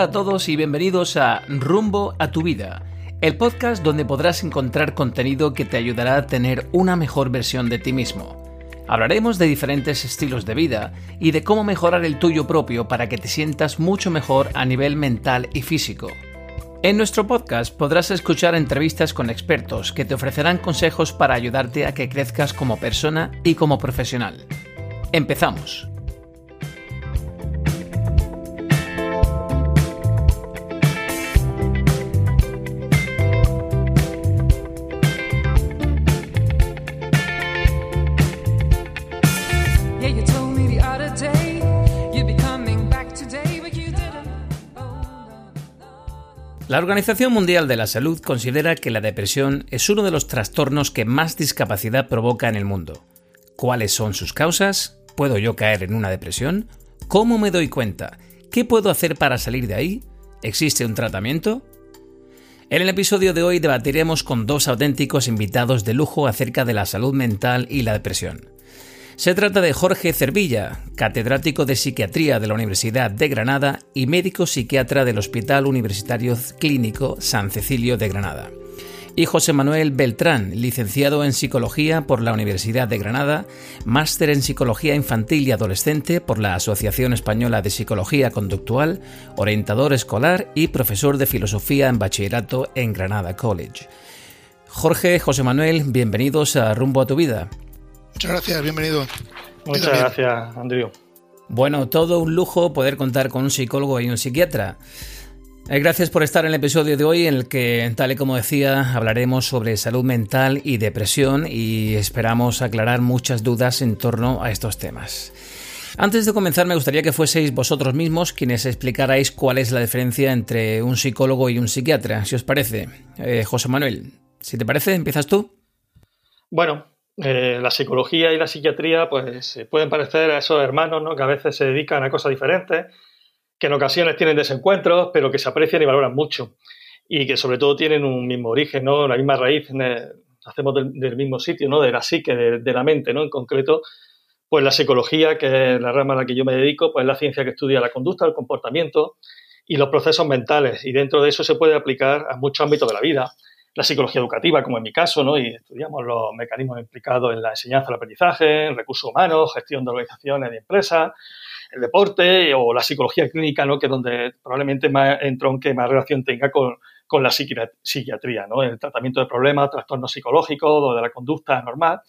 Hola a todos y bienvenidos a Rumbo a tu vida, el podcast donde podrás encontrar contenido que te ayudará a tener una mejor versión de ti mismo. Hablaremos de diferentes estilos de vida y de cómo mejorar el tuyo propio para que te sientas mucho mejor a nivel mental y físico. En nuestro podcast podrás escuchar entrevistas con expertos que te ofrecerán consejos para ayudarte a que crezcas como persona y como profesional. Empezamos. La Organización Mundial de la Salud considera que la depresión es uno de los trastornos que más discapacidad provoca en el mundo. ¿Cuáles son sus causas? ¿Puedo yo caer en una depresión? ¿Cómo me doy cuenta? ¿Qué puedo hacer para salir de ahí? ¿Existe un tratamiento? En el episodio de hoy debatiremos con dos auténticos invitados de lujo acerca de la salud mental y la depresión. Se trata de Jorge Cervilla, catedrático de psiquiatría de la Universidad de Granada y médico psiquiatra del Hospital Universitario Clínico San Cecilio de Granada. Y José Manuel Beltrán, licenciado en Psicología por la Universidad de Granada, máster en Psicología Infantil y Adolescente por la Asociación Española de Psicología Conductual, orientador escolar y profesor de Filosofía en Bachillerato en Granada College. Jorge, José Manuel, bienvenidos a Rumbo a tu Vida. Muchas gracias, bienvenido. Muchas gracias, Andrew. Bueno, todo un lujo poder contar con un psicólogo y un psiquiatra. Eh, gracias por estar en el episodio de hoy en el que, tal y como decía, hablaremos sobre salud mental y depresión y esperamos aclarar muchas dudas en torno a estos temas. Antes de comenzar, me gustaría que fueseis vosotros mismos quienes explicarais cuál es la diferencia entre un psicólogo y un psiquiatra, si os parece. Eh, José Manuel, si te parece, empiezas tú. Bueno, eh, la psicología y la psiquiatría pues pueden parecer a esos hermanos ¿no? que a veces se dedican a cosas diferentes, que en ocasiones tienen desencuentros, pero que se aprecian y valoran mucho y que sobre todo tienen un mismo origen, ¿no? la misma raíz, hacemos del, mismo sitio, ¿no? de la psique, de, la mente ¿no? en concreto. Pues la psicología, que es la rama a la que yo me dedico, pues es la ciencia que estudia la conducta, el comportamiento y los procesos mentales. Y dentro de eso se puede aplicar a muchos ámbitos de la vida la psicología educativa, como en mi caso, ¿no? y estudiamos los mecanismos implicados en la enseñanza, el aprendizaje, en recursos humanos, gestión de organizaciones y empresas, el deporte o la psicología clínica, ¿no? que es donde probablemente más entronque, más relación tenga con, la psiquiatría, ¿no? el tratamiento de problemas, trastornos psicológicos de la conducta normal.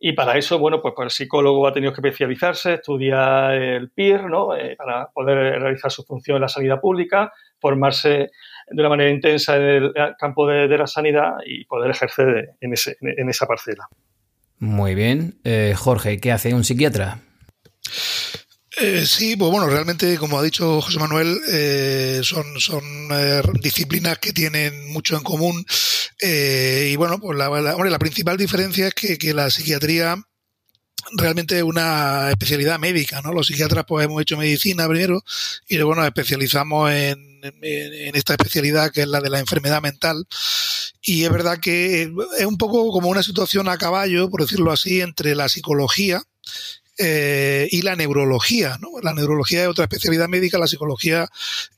Y para eso, bueno, pues, pues, el psicólogo ha tenido que especializarse, estudiar el PIR, ¿no? Eh, para poder realizar su función en la sanidad pública, formarse de una manera intensa en el campo de, la sanidad y poder ejercer en, esa parcela. Muy bien. Eh, Jorge, ¿qué hace un psiquiatra? Eh, sí, pues bueno, realmente, como ha dicho José Manuel, eh, son, son disciplinas que tienen mucho en común. y bueno, pues la, la, principal diferencia es que, que la psiquiatría realmente una especialidad médica, ¿no? Los psiquiatras pues hemos hecho medicina primero y luego nos especializamos en, en, esta especialidad que es la de la enfermedad mental. Y es verdad que es un poco como una situación a caballo, por decirlo así, entre la psicología eh, y la neurología. ¿no? La neurología es otra especialidad médica, la psicología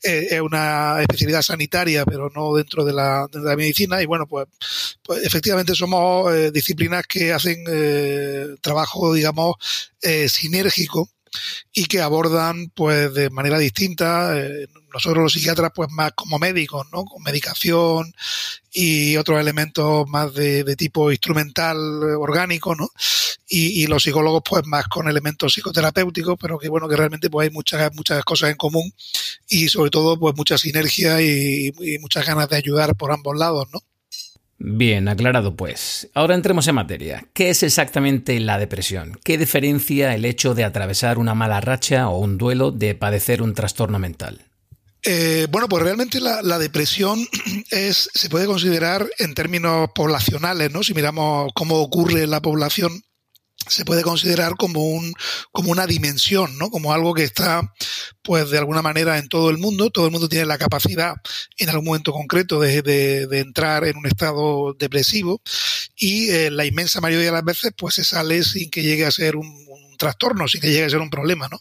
eh, es una especialidad sanitaria, pero no dentro de la, de la medicina. Y bueno, pues, pues efectivamente somos eh, disciplinas que hacen trabajo, digamos, sinérgico y que abordan pues de manera distinta eh, nosotros los psiquiatras pues más como médicos no con medicación y otros elementos más de, tipo instrumental eh, orgánico no y, los psicólogos pues más con elementos psicoterapéuticos pero que bueno que realmente pues hay muchas muchas cosas en común y sobre todo pues mucha sinergia y, y muchas ganas de ayudar por ambos lados no Bien, aclarado pues. Ahora entremos en materia. ¿Qué es exactamente la depresión? ¿Qué diferencia el hecho de atravesar una mala racha o un duelo de padecer un trastorno mental? Eh, bueno, pues realmente la, la, depresión es, se puede considerar en términos poblacionales, ¿no? Si miramos cómo ocurre en la población, se puede considerar como un como una dimensión, ¿no? Como algo que está pues de alguna manera en todo el mundo, todo el mundo tiene la capacidad en algún momento concreto de, de, entrar en un estado depresivo y eh, la inmensa mayoría de las veces pues se sale sin que llegue a ser un, trastorno sin que llegue a ser un problema, ¿no?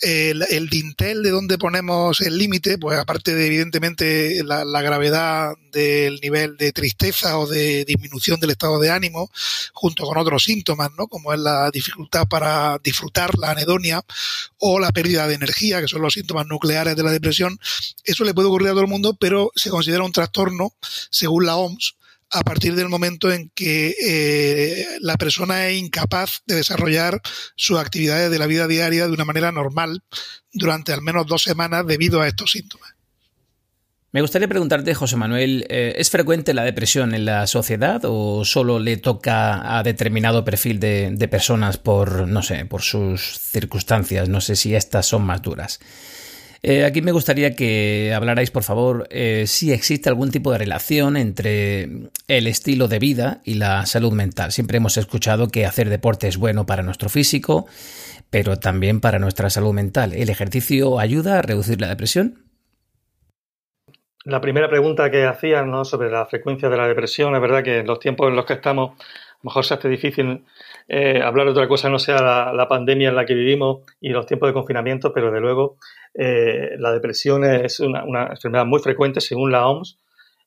El, el dintel de donde ponemos el límite, pues aparte de evidentemente la, la, gravedad del nivel de tristeza o de disminución del estado de ánimo, junto con otros síntomas, ¿no? Como es la dificultad para disfrutar, la anedonia o la pérdida de energía, que son los síntomas nucleares de la depresión, eso le puede ocurrir a todo el mundo, pero se considera un trastorno, según la OMS, a partir del momento en que eh, la persona es incapaz de desarrollar sus actividades de la vida diaria de una manera normal durante al menos dos semanas debido a estos síntomas. Me gustaría preguntarte, José Manuel, eh, ¿es frecuente la depresión en la sociedad o solo le toca a determinado perfil de, de personas por, no sé, por sus circunstancias? No sé si estas son más duras. Eh, aquí me gustaría que hablarais, por favor, eh, si existe algún tipo de relación entre el estilo de vida y la salud mental. Siempre hemos escuchado que hacer deporte es bueno para nuestro físico, pero también para nuestra salud mental. ¿El ejercicio ayuda a reducir la depresión? La primera pregunta que hacían ¿no? sobre la frecuencia de la depresión, es verdad que en los tiempos en los que estamos, mejor se hace difícil eh, hablar de otra cosa no sea la, pandemia en la que vivimos y los tiempos de confinamiento, pero de luego eh, la depresión es una, enfermedad muy frecuente según la OMS.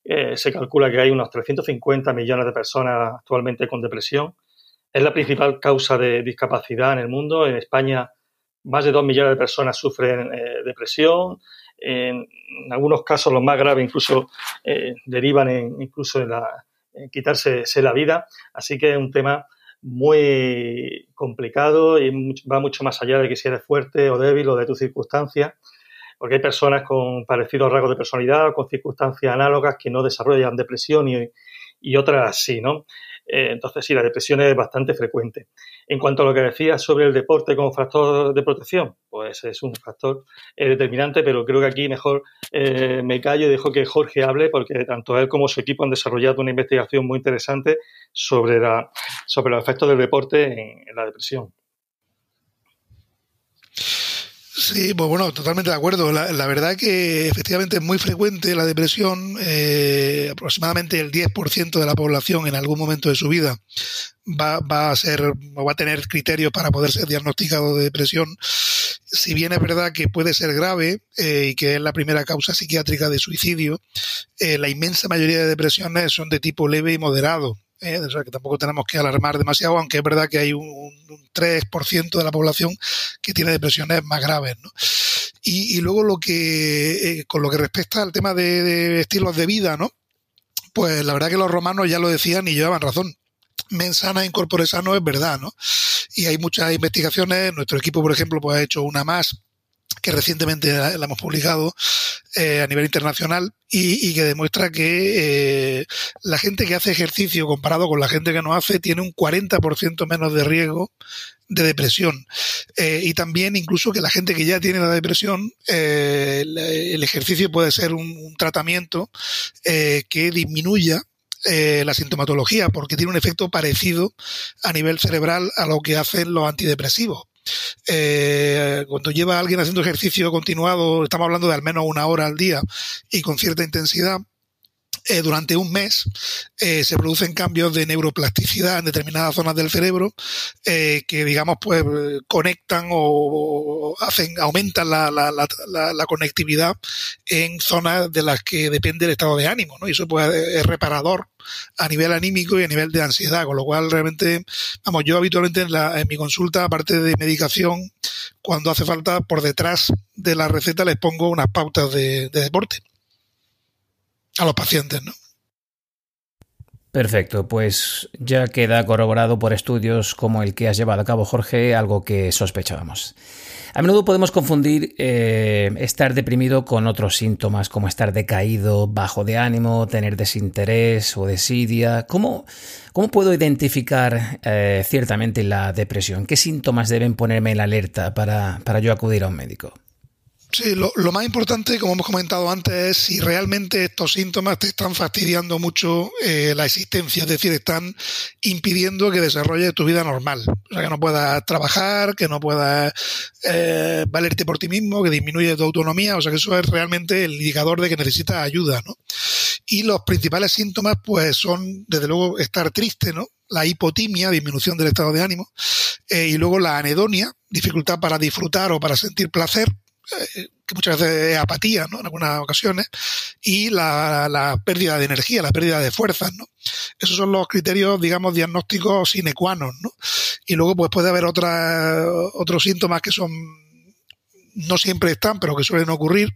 Eh, se calcula que hay unos 350 millones de personas actualmente con depresión. Es la principal causa de discapacidad en el mundo. En España, más de 2 millones de personas sufren depresión. En, algunos casos, los más graves, incluso derivan en, incluso en, la, quitarse la vida. Así que es un tema muy complicado y va mucho más allá de que si eres fuerte o débil o de tus circunstancias, porque hay personas con parecidos rasgos de personalidad o con circunstancias análogas que no desarrollan depresión y, y otras sí, ¿no? Eh, entonces, sí, la depresión es bastante frecuente. En cuanto a lo que decías sobre el deporte como factor de protección, pues es un factor eh, determinante, pero creo que aquí mejor eh, me callo y dejo que Jorge hable, porque tanto él como su equipo han desarrollado una investigación muy interesante sobre, la, sobre los efectos del deporte en, en la depresión. Sí, pues bueno, totalmente de acuerdo. La, la, verdad que efectivamente es muy frecuente la depresión. Eh, aproximadamente el 10% de la población en algún momento de su vida va, va a ser o va a tener criterios para poder ser diagnosticado de depresión. Si bien es verdad que puede ser grave eh, y que es la primera causa psiquiátrica de suicidio, eh, la inmensa mayoría de depresiones son de tipo leve y moderado. ¿Eh? o sea que tampoco tenemos que alarmar demasiado, aunque es verdad que hay un, un 3% de la población que tiene depresiones más graves. ¿no? Y, luego lo que, eh, con lo que respecta al tema de, de, estilos de vida, ¿no? Pues la verdad que los romanos ya lo decían y llevaban razón. Mensana incorpore sano es verdad, ¿no? Y hay muchas investigaciones, nuestro equipo, por ejemplo, pues ha hecho una más que recientemente la, hemos publicado eh, a nivel internacional y, que demuestra que eh, la gente que hace ejercicio comparado con la gente que no hace tiene un 40% menos de riesgo de depresión. Eh, y también incluso que la gente que ya tiene la depresión, el, ejercicio puede ser un, tratamiento que disminuya la sintomatología, porque tiene un efecto parecido a nivel cerebral a lo que hacen los antidepresivos. Eh, cuando lleva a alguien haciendo ejercicio continuado, estamos hablando de al menos una hora al día y con cierta intensidad, eh, durante un mes eh, se producen cambios de neuroplasticidad en determinadas zonas del cerebro eh, que, digamos, pues conectan o, hacen, aumentan la, la, la, la, conectividad en zonas de las que depende el estado de ánimo, ¿no? Y eso pues es reparador a nivel anímico y a nivel de ansiedad, con lo cual realmente, vamos, yo habitualmente en, la, en mi consulta, aparte de medicación, cuando hace falta, por detrás de la receta les pongo unas pautas de deporte a los pacientes, ¿no? Perfecto, pues ya queda corroborado por estudios como el que has llevado a cabo, Jorge, algo que sospechábamos. A menudo podemos confundir eh, estar deprimido con otros síntomas como estar decaído, bajo de ánimo, tener desinterés o desidia. ¿Cómo, cómo puedo identificar eh, ciertamente la depresión? ¿Qué síntomas deben ponerme en alerta para, para yo acudir a un médico? Sí, lo, más importante, como hemos comentado antes, es si realmente estos síntomas te están fastidiando mucho eh, la existencia, es decir, están impidiendo que desarrolles tu vida normal. O sea, que no puedas trabajar, que no puedas eh, valerte por ti mismo, que disminuye tu autonomía. O sea, que eso es realmente el indicador de que necesitas ayuda, ¿no? Y los principales síntomas, pues, son, desde luego, estar triste, ¿no? la hipotimia, disminución del estado de ánimo, eh, y luego la anedonia, dificultad para disfrutar o para sentir placer, que muchas veces es apatía, ¿no? En algunas ocasiones, y la, pérdida de energía, la pérdida de fuerzas, ¿no? Esos son los criterios, digamos, diagnósticos sine qua non, ¿no? Y luego, pues puede haber otros síntomas que son no siempre están, pero que suelen ocurrir,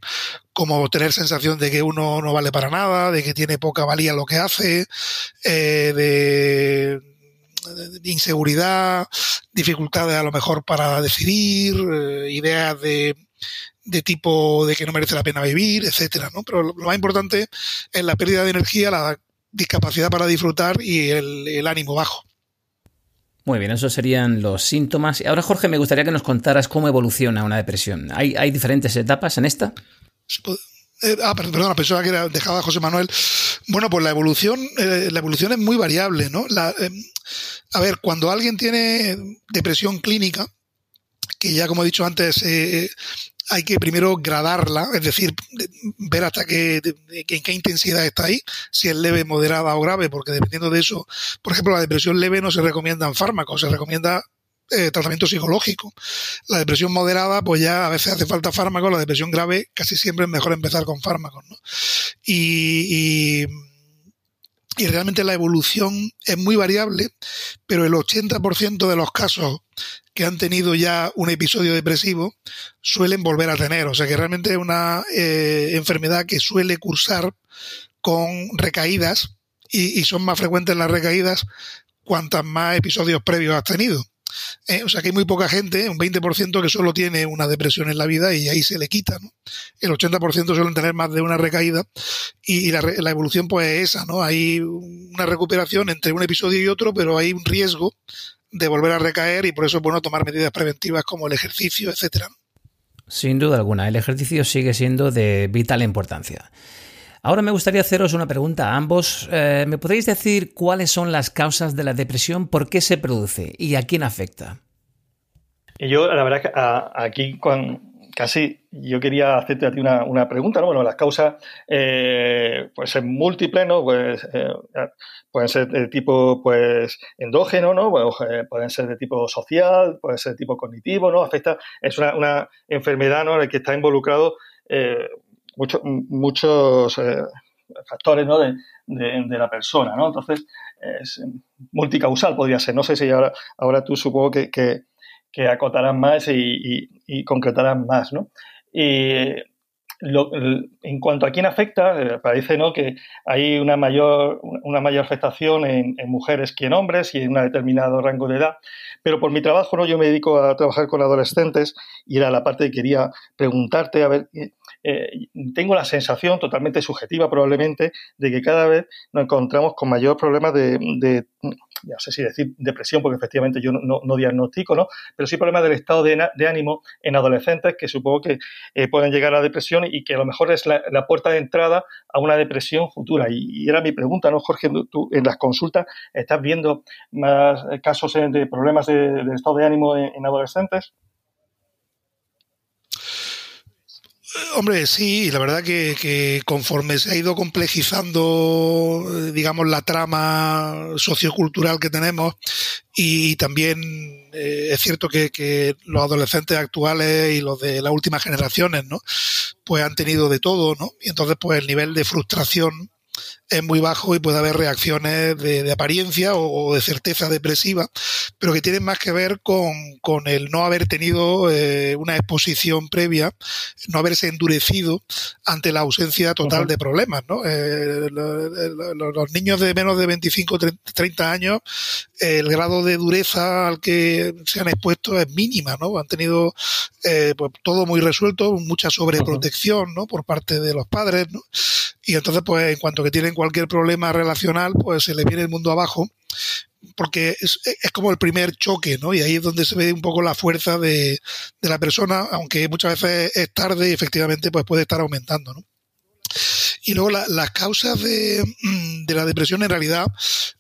como tener sensación de que uno no vale para nada, de que tiene poca valía lo que hace, eh, de, inseguridad, dificultades a lo mejor para decidir, eh, ideas de, de tipo de que no merece la pena vivir, etcétera, ¿no? Pero lo más importante es la pérdida de energía, la discapacidad para disfrutar y el ánimo bajo. Muy bien, esos serían los síntomas. Y ahora, Jorge, me gustaría que nos contaras cómo evoluciona una depresión. ¿Hay, hay diferentes etapas en esta? Eh, ah, perdón, la persona que era, dejaba José Manuel. Bueno, pues la evolución, eh, la evolución es muy variable, ¿no? Eh, a ver, cuando alguien tiene depresión clínica, que ya como he dicho antes, hay que primero gradarla, es decir, ver hasta qué, en qué intensidad está ahí, si es leve, moderada o grave, porque dependiendo de eso, por ejemplo, la depresión leve no se recomiendan fármacos, se recomienda eh, tratamiento psicológico. La depresión moderada, pues ya a veces hace falta fármacos, la depresión grave casi siempre es mejor empezar con fármacos. ¿no? y, y y realmente la evolución es muy variable, pero el 80% de los casos que han tenido ya un episodio depresivo suelen volver a tener. O sea que realmente es una eh, enfermedad que suele cursar con recaídas y, y, son más frecuentes las recaídas cuantas más episodios previos has tenido. Eh, o sea que hay muy poca gente, un 20% que solo tiene una depresión en la vida y ahí se le quita. ¿no? El 80% suelen tener más de una recaída y, la, la, evolución pues es esa, ¿no? Hay una recuperación entre un episodio y otro, pero hay un riesgo de volver a recaer y por eso es bueno tomar medidas preventivas como el ejercicio, etcétera. Sin duda alguna, el ejercicio sigue siendo de vital importancia. Ahora me gustaría haceros una pregunta a ambos. Eh, ¿Me podéis decir cuáles son las causas de la depresión, por qué se produce y a quién afecta? Yo, la verdad, que aquí casi yo quería hacerte a ti una, pregunta, ¿no? Bueno, las causas eh, pueden ser múltiples, ¿no? Pues, eh, pueden ser de tipo pues endógeno, ¿no? pueden ser de tipo social, pueden ser de tipo cognitivo, ¿no? Afecta, es una, enfermedad ¿no? en la que está involucrado muchos muchos eh, factores ¿no? de, de, la persona, ¿no? Entonces, es multicausal podría ser. No sé si ahora, ahora tú supongo que, que, acotarás más y, y, concretarás más, ¿no? Y en cuanto a quién afecta, eh, parece ¿no? que hay una mayor, una mayor afectación en, en, mujeres que en hombres y en un determinado rango de edad. Pero por mi trabajo, ¿no? yo me dedico a trabajar con adolescentes y era la parte que quería preguntarte, a ver, eh, tengo la sensación, totalmente subjetiva probablemente, de que cada vez nos encontramos con mayor problemas de, no sé si decir depresión, porque efectivamente yo no, diagnostico, ¿no? Pero sí problemas del estado de, ánimo en adolescentes que supongo que eh, pueden llegar a la depresión y que a lo mejor es la, puerta de entrada a una depresión futura. Y, era mi pregunta, ¿no, Jorge? Tú en las consultas estás viendo más casos de problemas de, estado de ánimo en adolescentes. Hombre, sí, la verdad que, conforme se ha ido complejizando, eh, digamos, la trama sociocultural que tenemos y también eh, es cierto que, los adolescentes actuales y los de las últimas generaciones, ¿no? Pues han tenido de todo, ¿no? Y entonces, pues el nivel de frustración es muy bajo y puede haber reacciones de, apariencia o, de certeza depresiva, pero que tienen más que ver con, con el no haber tenido eh, una exposición previa, no haberse endurecido ante la ausencia total de problemas. ¿no? Eh, los, niños de menos de 25 30 años, el grado de dureza al que se han expuesto es mínima, ¿no? Han tenido eh, pues, todo muy resuelto, mucha sobreprotección ¿no? por parte de los padres, ¿no? Y entonces, pues, en cuanto que tienen cualquier problema relacional, pues se le viene el mundo abajo, porque es, es como el primer choque, ¿no? Y ahí es donde se ve un poco la fuerza de, de la persona, aunque muchas veces es tarde y efectivamente pues puede estar aumentando, ¿no? Y luego las causas de, mm, de, la depresión en realidad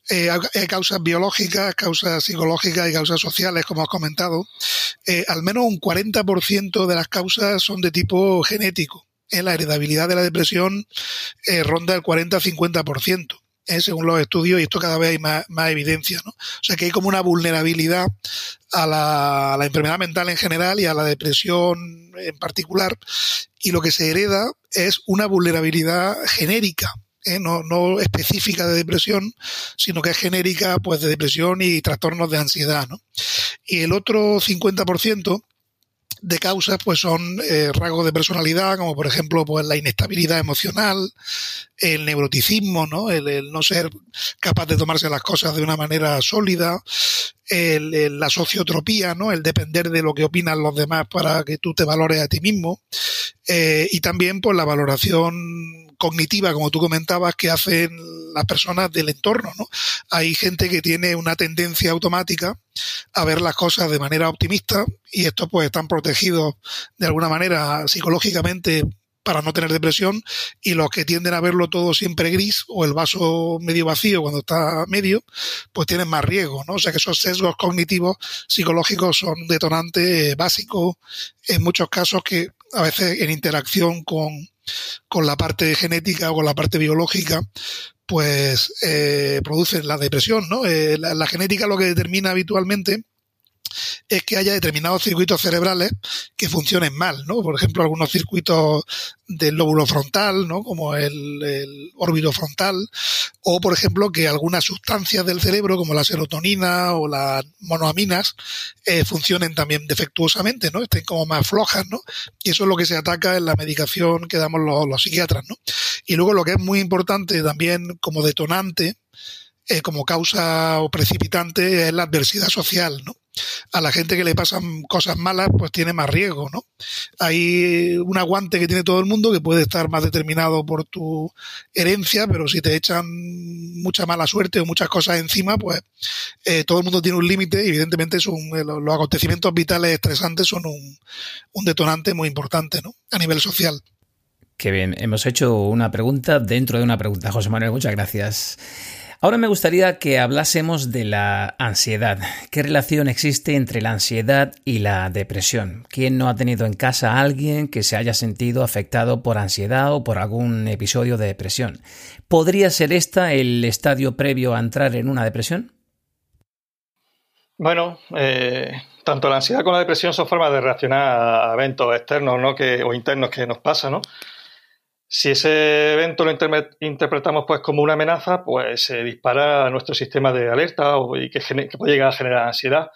eh, hay causas biológicas, causas psicológicas y causas sociales, como has comentado. Eh, al menos un 40% de las causas son de tipo genético la heredabilidad de la depresión eh, ronda el 40-50%. ¿eh? según los estudios, y esto cada vez hay más, evidencia. ¿no? O sea que hay como una vulnerabilidad a la, enfermedad mental en general y a la depresión en particular, y lo que se hereda es una vulnerabilidad genérica. ¿eh? No, no, específica de depresión, sino que es genérica pues de depresión y trastornos de ansiedad. ¿no? Y el otro 50% de causas pues son eh, rasgos de personalidad como por ejemplo pues la inestabilidad emocional el neuroticismo no el, no ser capaz de tomarse las cosas de una manera sólida el, la sociotropía no el depender de lo que opinan los demás para que tú te valores a ti mismo eh, y también pues la valoración cognitiva, como tú comentabas, que hacen las personas del entorno, ¿no? Hay gente que tiene una tendencia automática a ver las cosas de manera optimista y estos pues están protegidos de alguna manera psicológicamente para no tener depresión y los que tienden a verlo todo siempre gris o el vaso medio vacío cuando está medio, pues tienen más riesgo, ¿no? O sea que esos sesgos cognitivos psicológicos son detonantes básicos en muchos casos que a veces en interacción con, con la parte genética o con la parte biológica, pues eh, producen la depresión, ¿no? Eh, la, genética lo que determina habitualmente es que haya determinados circuitos cerebrales que funcionen mal, ¿no? Por ejemplo, algunos circuitos del lóbulo frontal, ¿no? Como el, órbito frontal, o por ejemplo que algunas sustancias del cerebro, como la serotonina o las monoaminas, eh, funcionen también defectuosamente, ¿no? Estén como más flojas, ¿no? Y eso es lo que se ataca en la medicación que damos los, los psiquiatras, ¿no? Y luego lo que es muy importante también como detonante, eh, como causa o precipitante es la adversidad social, ¿no? A la gente que le pasan cosas malas, pues tiene más riesgo, ¿no? Hay un aguante que tiene todo el mundo que puede estar más determinado por tu herencia, pero si te echan mucha mala suerte o muchas cosas encima, pues eh, todo el mundo tiene un límite evidentemente son, eh, los acontecimientos vitales estresantes son un, un detonante muy importante, ¿no? A nivel social. Qué bien, hemos hecho una pregunta dentro de una pregunta, José Manuel, muchas gracias. Ahora me gustaría que hablásemos de la ansiedad. ¿Qué relación existe entre la ansiedad y la depresión? ¿Quién no ha tenido en casa a alguien que se haya sentido afectado por ansiedad o por algún episodio de depresión? ¿Podría ser esta el estadio previo a entrar en una depresión? Bueno, eh, tanto la ansiedad como la depresión son formas de reaccionar a eventos externos ¿no? o internos que nos pasan, ¿no? Si ese evento lo interpretamos pues como una amenaza, pues se dispara nuestro sistema de alerta y que, puede llegar a generar ansiedad.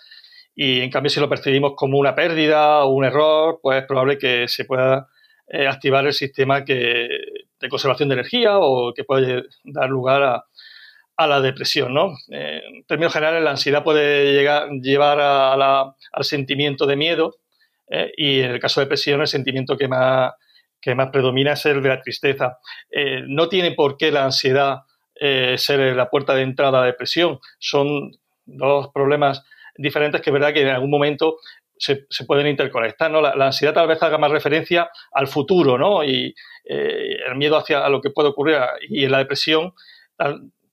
Y en cambio, si lo percibimos como una pérdida o un error, pues es probable que se pueda eh, activar el sistema que, de conservación de energía o que puede dar lugar a, la depresión. ¿no? en términos generales, la ansiedad puede llegar, llevar al sentimiento de miedo eh, y en el caso de depresión, el sentimiento que más que más predomina es el de la tristeza. Eh, no tiene por qué la ansiedad eh, ser la puerta de entrada a la depresión. Son dos problemas diferentes que verdad que en algún momento se, pueden interconectar. ¿no? La, ansiedad tal vez haga más referencia al futuro ¿no? y eh, el miedo hacia lo que puede ocurrir. Y en la depresión,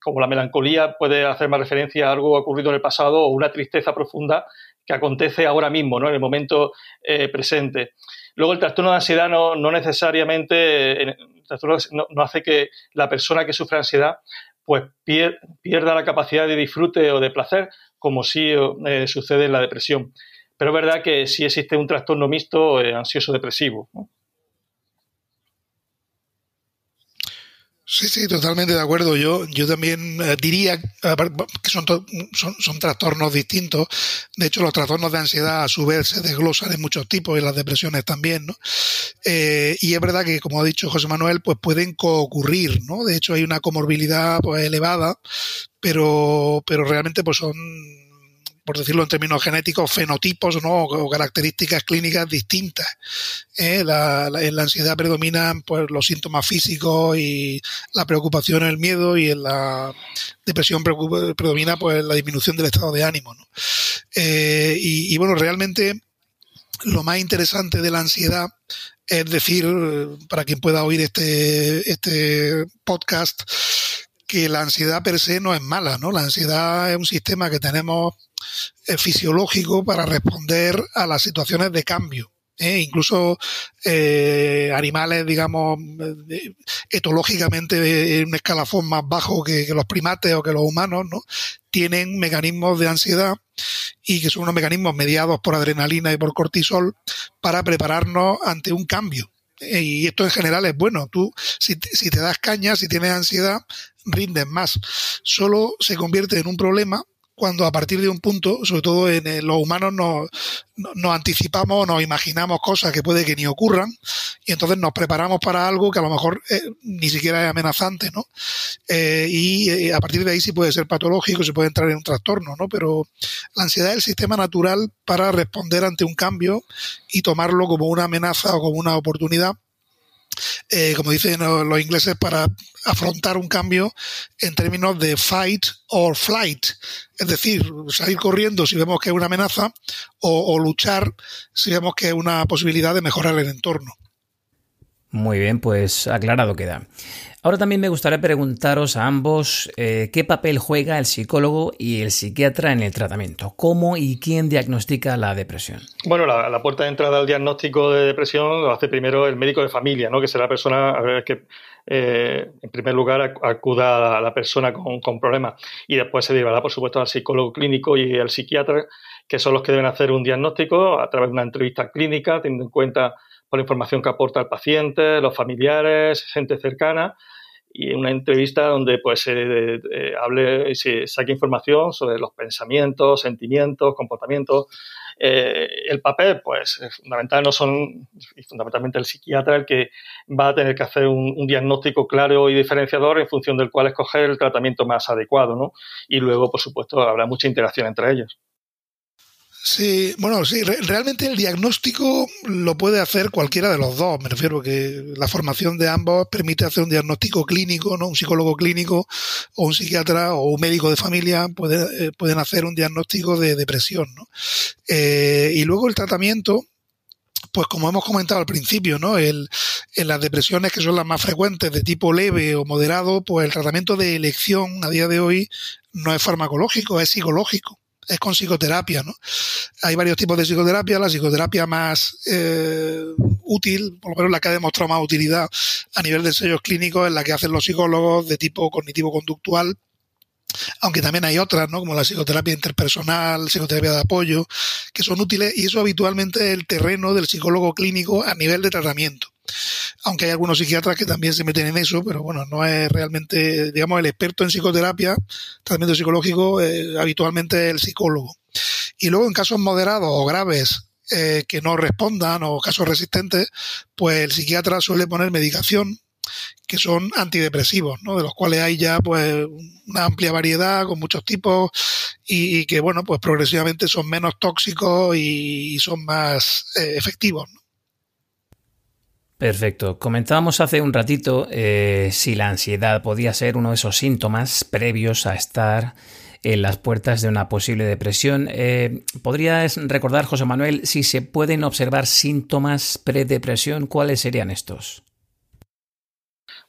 como la melancolía puede hacer más referencia a algo ocurrido en el pasado o una tristeza profunda que acontece ahora mismo, ¿no? en el momento presente. Luego, el trastorno de ansiedad no, necesariamente no, hace que la persona que sufre ansiedad pues pierda la capacidad de disfrute o de placer, como sí eh, sucede en la depresión. Pero es verdad que sí existe un trastorno mixto eh, ansioso-depresivo. Sí, sí, totalmente de acuerdo. Yo, yo también eh, diría que son, son, trastornos distintos. De hecho, los trastornos de ansiedad a su vez se desglosan en muchos tipos y las depresiones también, ¿no? Eh, y es verdad que, como ha dicho José Manuel, pues pueden coocurrir, ¿no? De hecho, hay una comorbilidad pues, elevada, pero, pero realmente pues son por decirlo en términos genéticos, fenotipos ¿no? o características clínicas distintas. ¿eh? La, en la ansiedad predominan pues, los síntomas físicos y la preocupación, el miedo, y en la depresión predomina pues, la disminución del estado de ánimo. Eh, y, y bueno, realmente lo más interesante de la ansiedad es decir, para quien pueda oír este, este podcast, que la ansiedad per se no es mala, ¿no? La ansiedad es un sistema que tenemos fisiológico para responder a las situaciones de cambio. ¿eh? incluso eh, animales, digamos, etológicamente en un escalafón más bajo que, los primates o que los humanos, ¿no? tienen mecanismos de ansiedad y que son unos mecanismos mediados por adrenalina y por cortisol para prepararnos ante un cambio. Y esto en general es bueno. Tú, si, si te das caña, si tienes ansiedad, rindes más. Solo se convierte en un problema cuando a partir de un punto, sobre todo en, los humanos, nos, nos anticipamos, nos imaginamos cosas que puede que ni ocurran y entonces nos preparamos para algo que a lo mejor eh, ni siquiera es amenazante, ¿no? Eh, y eh, a partir de ahí sí puede ser patológico, se puede entrar en un trastorno, ¿no? Pero la ansiedad es el sistema natural para responder ante un cambio y tomarlo como una amenaza o como una oportunidad eh, como dicen los ingleses, para afrontar un cambio en términos de fight or flight. Es decir, salir corriendo si vemos que es una amenaza o, o luchar si vemos que es una posibilidad de mejorar el entorno. Muy bien, pues aclarado queda. Ahora también me gustaría preguntaros a ambos eh, qué papel juega el psicólogo y el psiquiatra en el tratamiento. ¿Cómo y quién diagnostica la depresión? Bueno, la, puerta de entrada al diagnóstico de depresión lo hace primero el médico de familia, ¿no? que será la persona a ver, que, eh, en primer lugar, acuda a la persona con, con problemas y después se llevará, por supuesto, al psicólogo clínico y al psiquiatra, que son los que deben hacer un diagnóstico a través de una entrevista clínica, teniendo en cuenta la información que aporta el paciente, los familiares, gente cercana, y una entrevista donde pues se hable y se saque información sobre los pensamientos, sentimientos, comportamientos. Eh, el papel, pues, fundamental no son, fundamentalmente el psiquiatra el que va a tener que hacer un, un, diagnóstico claro y diferenciador en función del cual escoger el tratamiento más adecuado, ¿no? Y luego, por supuesto, habrá mucha interacción entre ellos. Sí, bueno, sí, realmente el diagnóstico lo puede hacer cualquiera de los dos. Me refiero que la formación de ambos permite hacer un diagnóstico clínico, ¿no? Un psicólogo clínico o un psiquiatra o un médico de familia puede, eh, pueden hacer un diagnóstico de depresión, ¿no? Eh, y luego el tratamiento, pues como hemos comentado al principio, ¿no? El, en las depresiones que son las más frecuentes de tipo leve o moderado, pues el tratamiento de elección a día de hoy no es farmacológico, es psicológico es con psicoterapia, ¿no? Hay varios tipos de psicoterapia. La psicoterapia más eh, útil, por lo menos la que ha demostrado más utilidad a nivel de ensayos clínicos, es la que hacen los psicólogos de tipo cognitivo-conductual, aunque también hay otras, ¿no? Como la psicoterapia interpersonal, psicoterapia de apoyo, que son útiles y eso habitualmente es el terreno del psicólogo clínico a nivel de tratamiento aunque hay algunos psiquiatras que también se meten en eso, pero bueno, no es realmente, digamos, el experto en psicoterapia, tratamiento psicológico, eh, habitualmente el psicólogo. Y luego en casos moderados o graves eh, que no respondan o casos resistentes, pues el psiquiatra suele poner medicación que son antidepresivos, ¿no? de los cuales hay ya pues una amplia variedad con muchos tipos y, que bueno pues progresivamente son menos tóxicos y, son más eh, efectivos. ¿no? Perfecto. Comentábamos hace un ratito eh, si la ansiedad podía ser uno de esos síntomas previos a estar en las puertas de una posible depresión. Eh, ¿Podrías recordar, José Manuel, si se pueden observar síntomas predepresión? ¿Cuáles serían estos?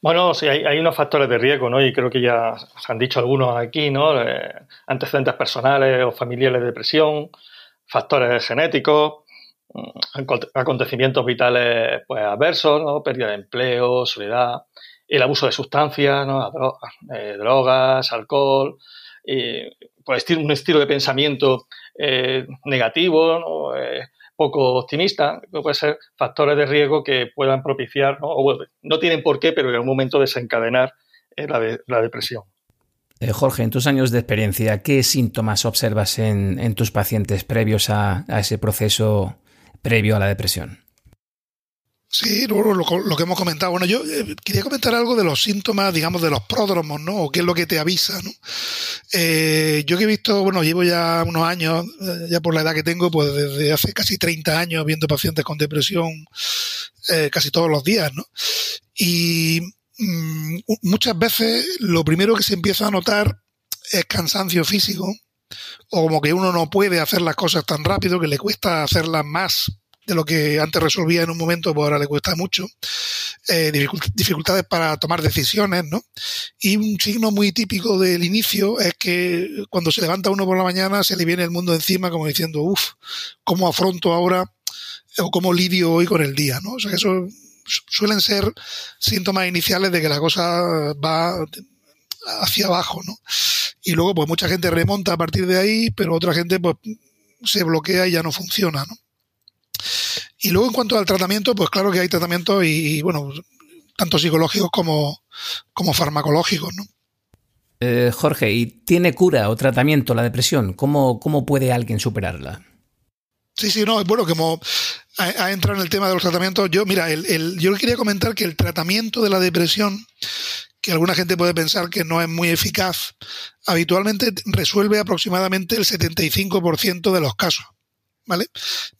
Bueno, sí, hay, unos factores de riesgo, ¿no? Y creo que ya se han dicho algunos aquí, ¿no? Eh, antecedentes personales o familiares de depresión, factores genéticos, acontecimientos vitales pues, adversos, ¿no? pérdida de empleo, soledad, el abuso de sustancias, ¿no? Eh, drogas, alcohol, pues, un estilo de pensamiento eh, negativo, eh, poco optimista, puede ser factores de riesgo que puedan propiciar, ¿no? no tienen por qué, pero en algún momento desencadenar la, depresión. Jorge, en tus años de experiencia, ¿qué síntomas observas en, tus pacientes previos a ese proceso previo a la depresión. Sí, lo, lo, que hemos comentado. Bueno, yo eh, quería comentar algo de los síntomas, digamos, de los pródromos, ¿no? O qué es lo que te avisa, ¿no? Eh, yo que he visto, bueno, llevo ya unos años, eh, ya por la edad que tengo, pues desde hace casi 30 años viendo pacientes con depresión casi todos los días, ¿no? Y mm, muchas veces lo primero que se empieza a notar es cansancio físico, o como que uno no puede hacer las cosas tan rápido, que le cuesta hacerlas más de lo que antes resolvía en un momento, pues ahora le cuesta mucho. Eh, dificultades para tomar decisiones, ¿no? Y un signo muy típico del inicio es que cuando se levanta uno por la mañana se le viene el mundo encima como diciendo, uff, ¿cómo afronto ahora o cómo lidio hoy con el día, ¿no? O sea, que eso suelen ser síntomas iniciales de que la cosa va hacia abajo, ¿no? Y luego, pues mucha gente remonta a partir de ahí, pero otra gente, pues, se bloquea y ya no funciona, ¿no? Y luego, en cuanto al tratamiento, pues claro que hay tratamientos y, bueno, tanto psicológicos como, como farmacológicos, ¿no? Eh, Jorge, ¿y tiene cura o tratamiento la depresión? ¿Cómo, cómo puede alguien superarla? Sí, sí, no, bueno, como ha, entrado en el tema de los tratamientos, yo, mira, el, el, yo quería comentar que el tratamiento de la depresión, que alguna gente puede pensar que no es muy eficaz, habitualmente resuelve aproximadamente el 75% de los casos. ¿Vale?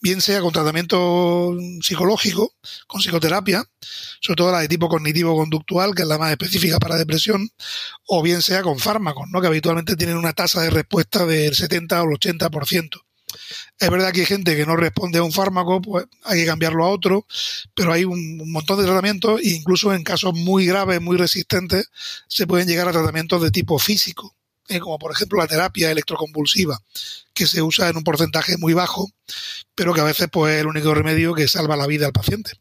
Bien sea con tratamiento psicológico, con psicoterapia, sobre todo la de tipo cognitivo-conductual, que es la más específica para depresión, o bien sea con fármacos, ¿no? que habitualmente tienen una tasa de respuesta del 70 o el 80%. Es verdad que hay gente que no responde a un fármaco, pues hay que cambiarlo a otro, pero hay un, montón de tratamientos e incluso en casos muy graves, muy resistentes, se pueden llegar a tratamientos de tipo físico, ¿eh? como por ejemplo la terapia electroconvulsiva, que se usa en un porcentaje muy bajo, pero que a veces pues, es el único remedio que salva la vida al paciente.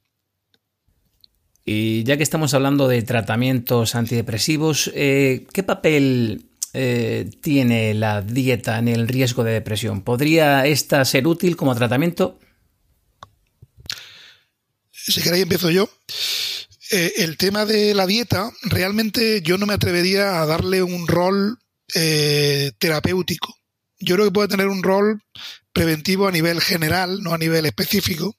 Y ya que estamos hablando de tratamientos antidepresivos, eh, ¿qué papel eh, tiene la dieta en el riesgo de depresión? ¿Podría esta ser útil como tratamiento? Si queréis empiezo yo. Eh, el tema de la dieta, realmente yo no me atrevería a darle un rol eh, terapéutico. Yo creo que puede tener un rol preventivo a nivel general, no a nivel específico,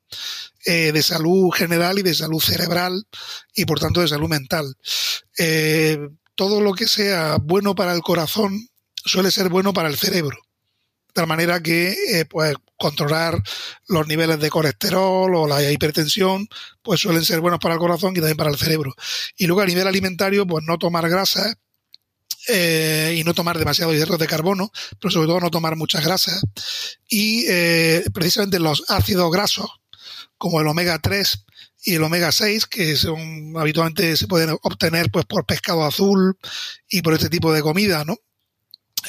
de salud general y de salud cerebral y por tanto de salud mental todo lo que sea bueno para el corazón suele ser bueno para el cerebro. De tal manera que eh, pues controlar los niveles de colesterol o la hipertensión pues suelen ser buenos para el corazón y también para el cerebro. Y luego a nivel alimentario pues no tomar grasas eh, y no tomar demasiado hidratos de carbono, pero sobre todo no tomar muchas grasas. Y eh, precisamente los ácidos grasos, como el omega 3, y el omega 6, que son habitualmente se pueden obtener pues por pescado azul y por este tipo de comida, ¿no?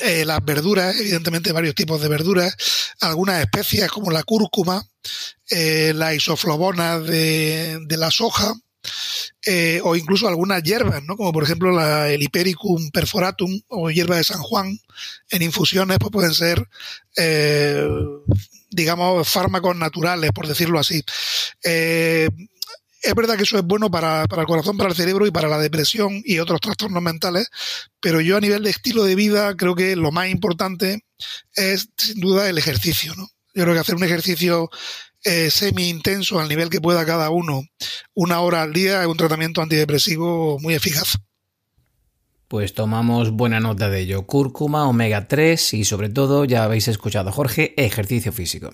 Eh, las verduras, evidentemente varios tipos de verduras, algunas especias como la cúrcuma, eh, la isoflavona de, de la soja, eh, o incluso algunas hierbas, ¿no? como por ejemplo la, el Hipericum perforatum o hierba de San Juan, en infusiones pues pueden ser, eh, digamos, fármacos naturales, por decirlo así. Eh, es verdad que eso es bueno para, el corazón, para el cerebro y para la depresión y otros trastornos mentales, pero yo a nivel de estilo de vida creo que lo más importante es sin duda el ejercicio, ¿no? Yo creo que hacer un ejercicio eh, semi-intenso al nivel que pueda cada uno, una hora al día, es un tratamiento antidepresivo muy eficaz. Pues tomamos buena nota de ello. Cúrcuma, omega 3 y sobre todo, ya habéis escuchado Jorge, ejercicio físico.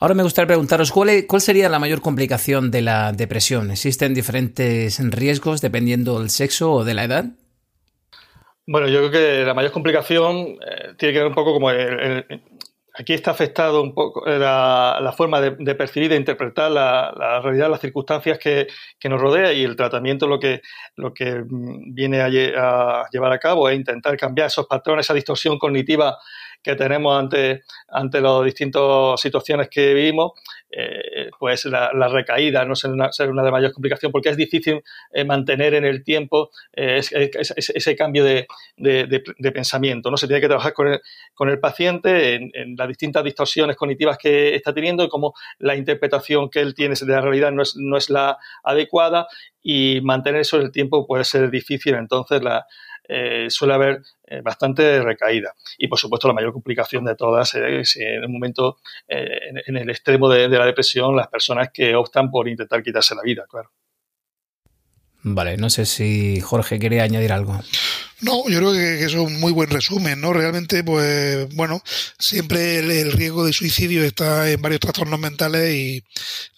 Ahora me gustaría preguntaros cuál, cuál sería la mayor complicación de la depresión. ¿Existen diferentes riesgos dependiendo del sexo o de la edad? Bueno, yo creo que la mayor complicación eh, tiene que ver un poco como aquí está afectado un poco la, forma de, percibir, de interpretar la, realidad, las circunstancias que, nos rodea y el tratamiento lo que, lo que mm, viene a, a, llevar a cabo es intentar cambiar esos patrones, esa distorsión cognitiva que tenemos ante, ante las distintas situaciones que vivimos, eh, pues la, recaída no ser una, ser una de mayor complicación porque es difícil eh, mantener en el tiempo eh, ese, cambio de, pensamiento. ¿no? Se tiene que trabajar con el, con el paciente en, las distintas distorsiones cognitivas que está teniendo y cómo la interpretación que él tiene de la realidad no es, no es la adecuada y mantener eso en el tiempo puede ser difícil. Entonces, la, eh, suele haber eh, bastante recaída. Y por supuesto la mayor complicación de todas es en el momento, eh, en, el extremo de, la depresión, las personas que optan por intentar quitarse la vida, claro. Vale, no sé si Jorge quiere añadir algo. No, yo creo que, es un muy buen resumen, ¿no? Realmente, pues, bueno, siempre el, riesgo de suicidio está en varios trastornos mentales y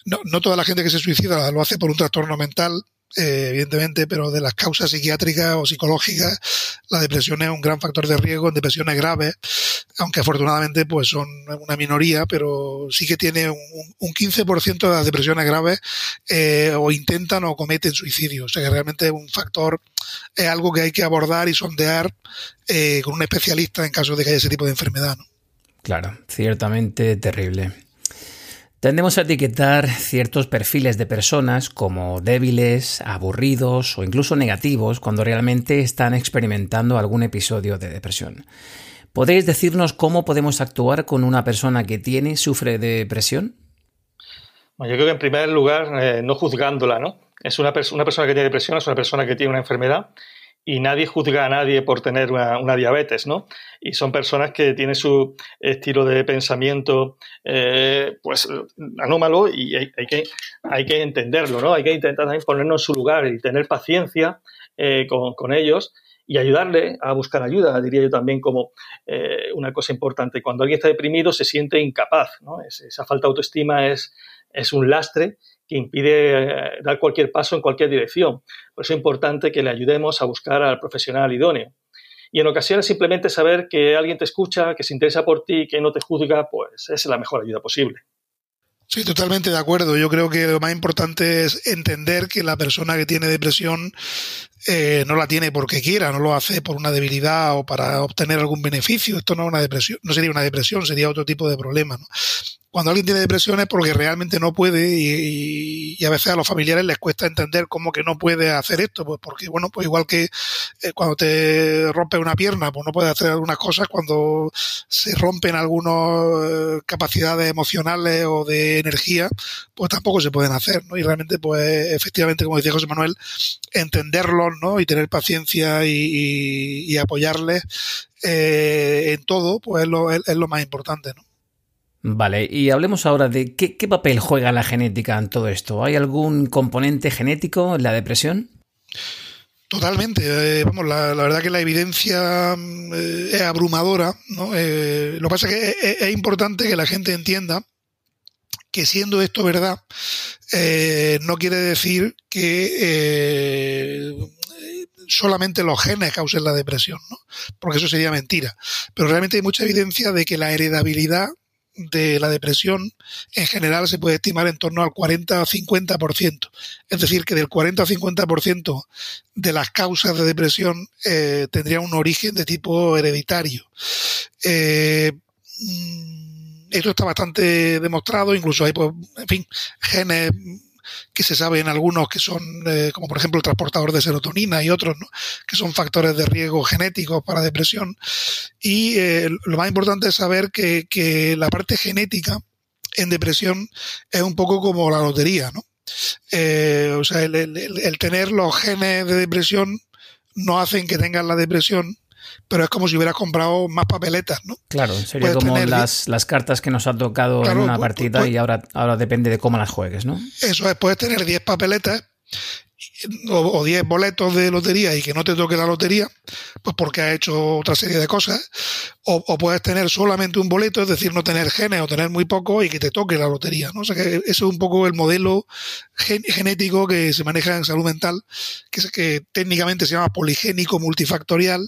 no, no toda la gente que se suicida lo hace por un trastorno mental, eh, evidentemente, pero de las causas psiquiátricas o psicológicas, la depresión es un gran factor de riesgo en depresiones graves, aunque afortunadamente pues son una minoría, pero sí que tiene un, un 15% de las depresiones graves eh, o intentan o cometen suicidio. O sea que realmente es un factor, es algo que hay que abordar y sondear eh, con un especialista en caso de que haya ese tipo de enfermedad. Claro, ciertamente terrible. Tendemos a etiquetar ciertos perfiles de personas como débiles, aburridos o incluso negativos cuando realmente están experimentando algún episodio de depresión. ¿Podéis decirnos cómo podemos actuar con una persona que tiene, sufre de depresión? yo creo que en primer lugar, eh, no juzgándola, ¿no? Es una persona que tiene depresión, es una persona que tiene una enfermedad y nadie juzga a nadie por tener una, diabetes, ¿no? Y son personas que tienen su estilo de pensamiento, eh, pues, anómalo y hay, que, hay que entenderlo, ¿no? Hay que intentar también ponernos en su lugar y tener paciencia eh, con, ellos y ayudarle a buscar ayuda, diría yo también como eh, una cosa importante. Cuando alguien está deprimido se siente incapaz, ¿no? esa falta de autoestima es, es un lastre que impide eh, dar cualquier paso en cualquier dirección. Por eso es importante que le ayudemos a buscar al profesional idóneo. Y en ocasiones simplemente saber que alguien te escucha, que se interesa por ti, que no te juzga, pues es la mejor ayuda posible. Sí, totalmente de acuerdo. Yo creo que lo más importante es entender que la persona que tiene depresión eh, no la tiene porque quiera, no lo hace por una debilidad o para obtener algún beneficio. Esto no es una depresión, no sería una depresión, sería otro tipo de problema. Cuando alguien tiene depresión es porque realmente no puede y, a veces a los familiares les cuesta entender cómo que no puede hacer esto, pues porque bueno, pues igual que eh, cuando te rompe una pierna, pues no puedes hacer algunas cosas, cuando se rompen algunas eh, capacidades emocionales o de energía, pues tampoco se pueden hacer, ¿no? Y realmente, pues efectivamente, como decía José Manuel, entenderlos, ¿no? Y tener paciencia y, apoyarles eh, en todo, pues es lo, es lo más importante, ¿no? Vale, y hablemos ahora de qué, papel juega la genética en todo esto. ¿Hay algún componente genético en la depresión? Totalmente. Eh, vamos, la, verdad que la evidencia mm, eh, es abrumadora. ¿no? Eh, lo que pasa es que es, importante que la gente entienda que siendo esto verdad, no quiere decir que solamente los genes causen la depresión, ¿no? porque eso sería mentira. Pero realmente hay mucha evidencia de que la heredabilidad de la depresión en general se puede estimar en torno al 40 o 50%. Es decir, que del 40 o 50% de las causas de depresión eh, tendrían un origen de tipo hereditario. Eh, mm, esto está bastante demostrado, incluso hay, pues, en fin, genes que se sabe en algunos que son, eh, como por ejemplo el transportador de serotonina y otros, que son factores de riesgo genéticos para depresión. Y eh, lo más importante es saber que, que, la parte genética en depresión es un poco como la lotería, ¿no? Eh, o sea, el, el tener los genes de depresión no hacen que tengan la depresión, pero es como si hubieras comprado más papeletas, ¿no? Claro, sería como las, las, cartas que nos ha tocado en una partida y ahora, ahora depende de cómo las juegues, ¿no? Eso es, puedes tener 10 papeletas o 10 boletos de lotería y que no te toque la lotería, pues porque has hecho otra serie de cosas, o, puedes tener solamente un boleto, es decir, no tener genes o tener muy poco y que te toque la lotería, ¿no? O sea que eso es un poco el modelo genético que se maneja en salud mental, que, es, que técnicamente se llama poligénico multifactorial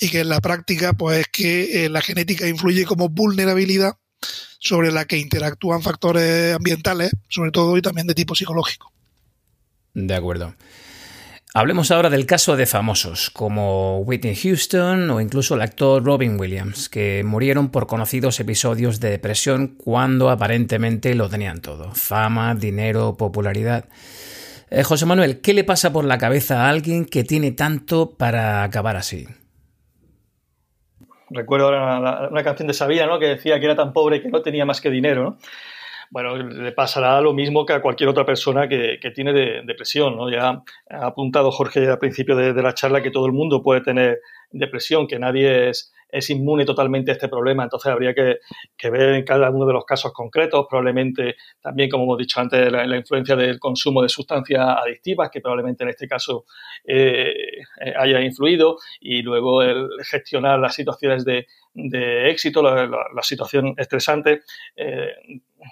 y que en la práctica pues es que eh, la genética influye como vulnerabilidad sobre la que interactúan factores ambientales, sobre todo y también de tipo psicológico. De acuerdo. Hablemos ahora del caso de famosos, como Whitney Houston o incluso el actor Robin Williams, que murieron por conocidos episodios de depresión cuando aparentemente lo tenían todo. Fama, dinero, popularidad. Eh, José Manuel, ¿qué le pasa por la cabeza a alguien que tiene tanto para acabar así? Recuerdo una, canción de Sabina, ¿no? Que decía que era tan pobre que no tenía más que dinero, ¿no? bueno, le pasará lo mismo que a cualquier otra persona que, tiene depresión. ¿no? Ya ha apuntado Jorge al principio de, la charla que todo el mundo puede tener depresión, que nadie es, es inmune totalmente a este problema. Entonces habría que, ver en cada uno de los casos concretos, probablemente también, como hemos dicho antes, la, influencia del consumo de sustancias adictivas, que probablemente en este caso eh, eh, haya influido, y luego el gestionar las situaciones de, éxito, la, situación estresante. Eh,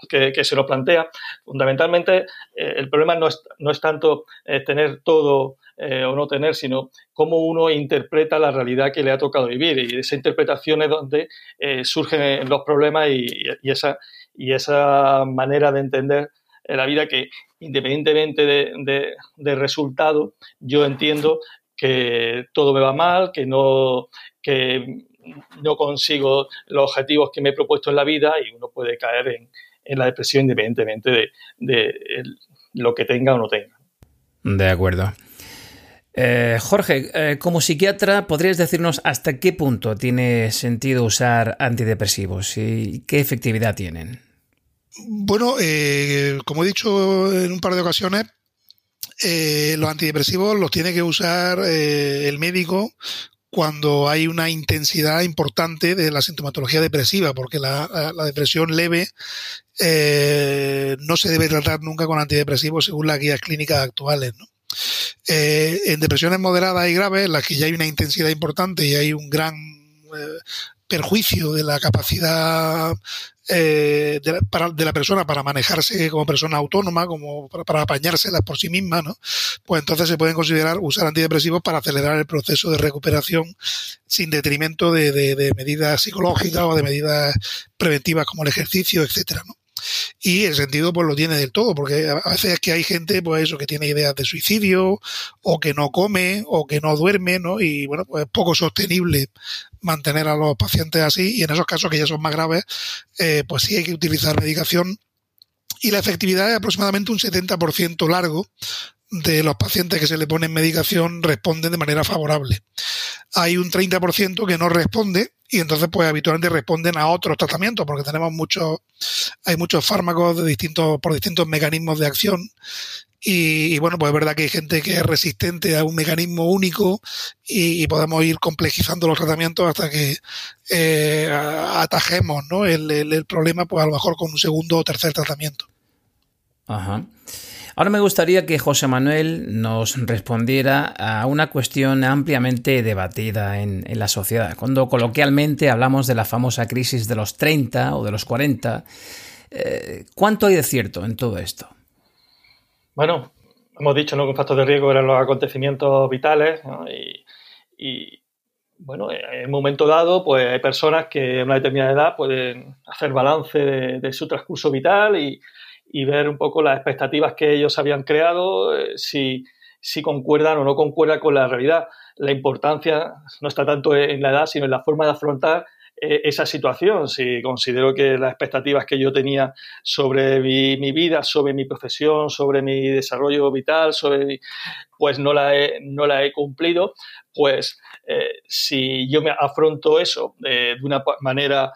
que, se nos plantea. Fundamentalmente, el problema no es, no es tanto tener todo eh, o no tener, sino cómo uno interpreta la realidad que le ha tocado vivir. Y esa interpretación es donde surgen los problemas y, esa, y esa manera de entender la vida que, independientemente del de, resultado, yo entiendo que todo me va mal, que no, que no consigo los objetivos que me he propuesto en la vida y uno puede caer en, en la depresión independientemente de, lo que tenga o no tenga. De acuerdo. Eh, Jorge, eh, como psiquiatra, ¿podrías decirnos hasta qué punto tiene sentido usar antidepresivos y qué efectividad tienen? Bueno, eh, como he dicho en un par de ocasiones, los antidepresivos los tiene que usar el médico cuando hay una intensidad importante de la sintomatología depresiva, porque la, depresión leve no se debe tratar nunca con antidepresivos según las guías clínicas actuales. ¿no? Eh, en depresiones moderadas y graves, en las que ya hay una intensidad importante y hay un gran eh, perjuicio de la capacidad eh, de, la, persona para manejarse como persona autónoma, como para, apañárselas por sí misma, ¿no? Pues entonces se pueden considerar usar antidepresivos para acelerar el proceso de recuperación sin detrimento de, de medidas psicológicas o de medidas preventivas como el ejercicio, etcétera, ¿no? Y el sentido pues lo tiene del todo, porque a veces es que hay gente pues eso que tiene ideas de suicidio o que no come o que no duerme, ¿no? Y bueno, pues es poco sostenible mantener a los pacientes así y en esos casos que ya son más graves, eh, pues sí hay que utilizar medicación y la efectividad es aproximadamente un 70% largo de los pacientes que se le ponen medicación responden de manera favorable. Hay un 30% que no responde y entonces pues habitualmente responden a otros tratamientos porque tenemos muchos hay muchos fármacos de distintos por distintos mecanismos de acción y, bueno pues es verdad que hay gente que es resistente a un mecanismo único y, podemos ir complejizando los tratamientos hasta que eh, atajemos ¿no? el, el problema pues a lo mejor con un segundo o tercer tratamiento. Ajá. Ahora me gustaría que José Manuel nos respondiera a una cuestión ampliamente debatida en, la sociedad. Cuando coloquialmente hablamos de la famosa crisis de los 30 o de los 40, eh, ¿cuánto hay de cierto en todo esto? Bueno, hemos dicho ¿no? que un factor de riesgo eran los acontecimientos vitales y, bueno, en un momento dado, pues hay personas que a una determinada edad pueden hacer balance de su transcurso vital y, y ver un poco las expectativas que ellos habían creado, eh, si, si concuerdan o no concuerdan con la realidad. La importancia no está tanto en la edad, sino en la forma de afrontar eh, esa situación. Si considero que las expectativas que yo tenía sobre mi, vida, sobre mi profesión, sobre mi desarrollo vital, sobre pues no la he, no la he cumplido, pues eh, si yo me afronto eso de una manera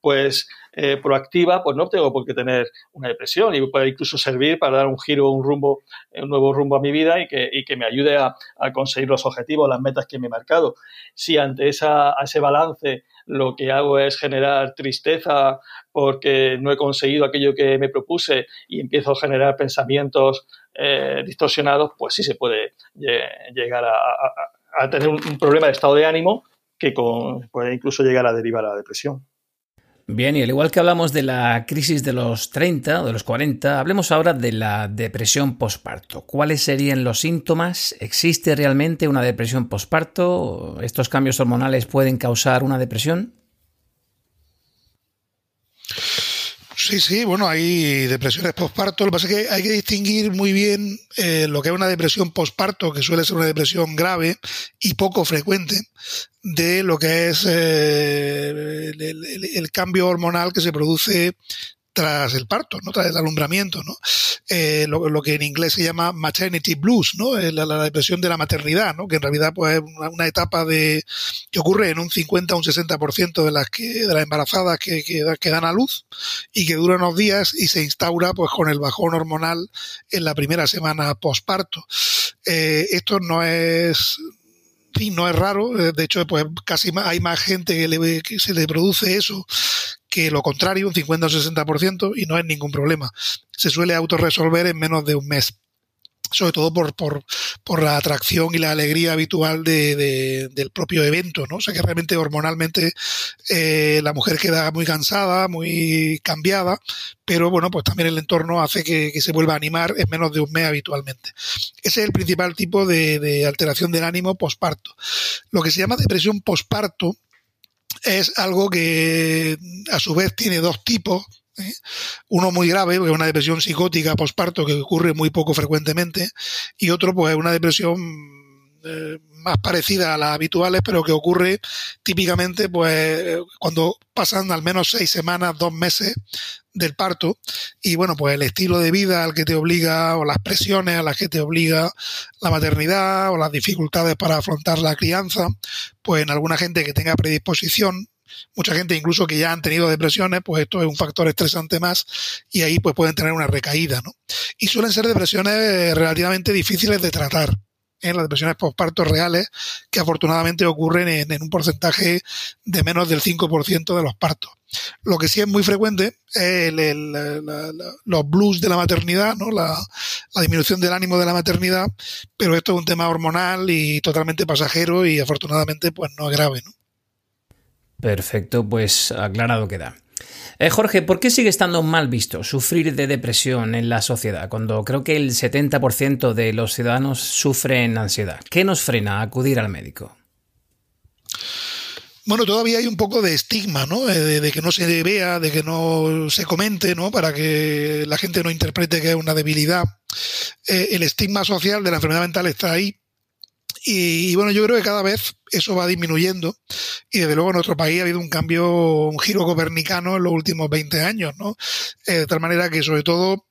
pues eh, proactiva, pues no tengo por qué tener una depresión y puede incluso servir para dar un giro, un rumbo, un nuevo rumbo a mi vida y que, y que me ayude a, conseguir los objetivos, las metas que me he marcado. Si ante esa, ese balance lo que hago es generar tristeza porque no he conseguido aquello que me propuse y empiezo a generar pensamientos eh, distorsionados, pues sí se puede llegar a, tener un, problema de estado de ánimo que puede incluso llegar a derivar a la depresión. Bien, y al igual que hablamos de la crisis de los 30 o de los 40, hablemos ahora de la depresión posparto. ¿Cuáles serían los síntomas? ¿Existe realmente una depresión posparto? ¿Estos cambios hormonales pueden causar una depresión? Sí, sí, bueno, hay depresiones posparto. Lo que pasa es que hay que distinguir muy bien eh, lo que es una depresión posparto, que suele ser una depresión grave y poco frecuente, de lo que es eh, el, cambio hormonal que se produce tras el parto, ¿no? tras el alumbramiento, ¿no? Eh, lo, que en inglés se llama maternity blues, ¿no? Eh, la, depresión de la maternidad, ¿no? que en realidad pues, es una, etapa de que ocurre en un 50 o un 60% de las que de las embarazadas que, que, dan a luz y que dura unos días y se instaura pues con el bajón hormonal en la primera semana posparto. Eh, esto no es no es raro, de hecho, pues casi hay más gente que, le, que se le produce eso que lo contrario, un 50 o 60%, y no es ningún problema. Se suele autorresolver en menos de un mes sobre todo por, por, por, la atracción y la alegría habitual de, del propio evento, ¿no? O sea que realmente hormonalmente eh, la mujer queda muy cansada, muy cambiada, pero bueno, pues también el entorno hace que, que, se vuelva a animar en menos de un mes habitualmente. Ese es el principal tipo de, de alteración del ánimo posparto. Lo que se llama depresión posparto es algo que a su vez tiene dos tipos. ¿Eh? Uno muy grave, que es una depresión psicótica posparto que ocurre muy poco frecuentemente, y otro pues es una depresión eh, más parecida a las habituales, pero que ocurre típicamente pues cuando pasan al menos seis semanas, dos meses del parto y bueno pues el estilo de vida al que te obliga o las presiones a las que te obliga la maternidad o las dificultades para afrontar la crianza pues en alguna gente que tenga predisposición mucha gente incluso que ya han tenido depresiones, pues esto es un factor estresante más y ahí pues pueden tener una recaída, ¿no? Y suelen ser depresiones relativamente difíciles de tratar en las depresiones postparto reales que afortunadamente ocurren en, un porcentaje de menos del 5% de los partos. Lo que sí es muy frecuente es los blues de la maternidad, ¿no? La, la, disminución del ánimo de la maternidad, pero esto es un tema hormonal y totalmente pasajero y afortunadamente pues no es grave. ¿no? Perfecto, pues aclarado queda. Eh, Jorge, ¿por qué sigue estando mal visto sufrir de depresión en la sociedad cuando creo que el 70% de los ciudadanos sufren ansiedad? ¿Qué nos frena a acudir al médico? Bueno, todavía hay un poco de estigma, ¿no? Eh, de, que no se vea, de que no se comente, ¿no? Para que la gente no interprete que es una debilidad. Eh, el estigma social de la enfermedad mental está ahí y, bueno, yo creo que cada vez eso va disminuyendo y desde luego en nuestro país ha habido un cambio, un giro copernicano en los últimos 20 años, ¿no? Eh, de tal manera que sobre todo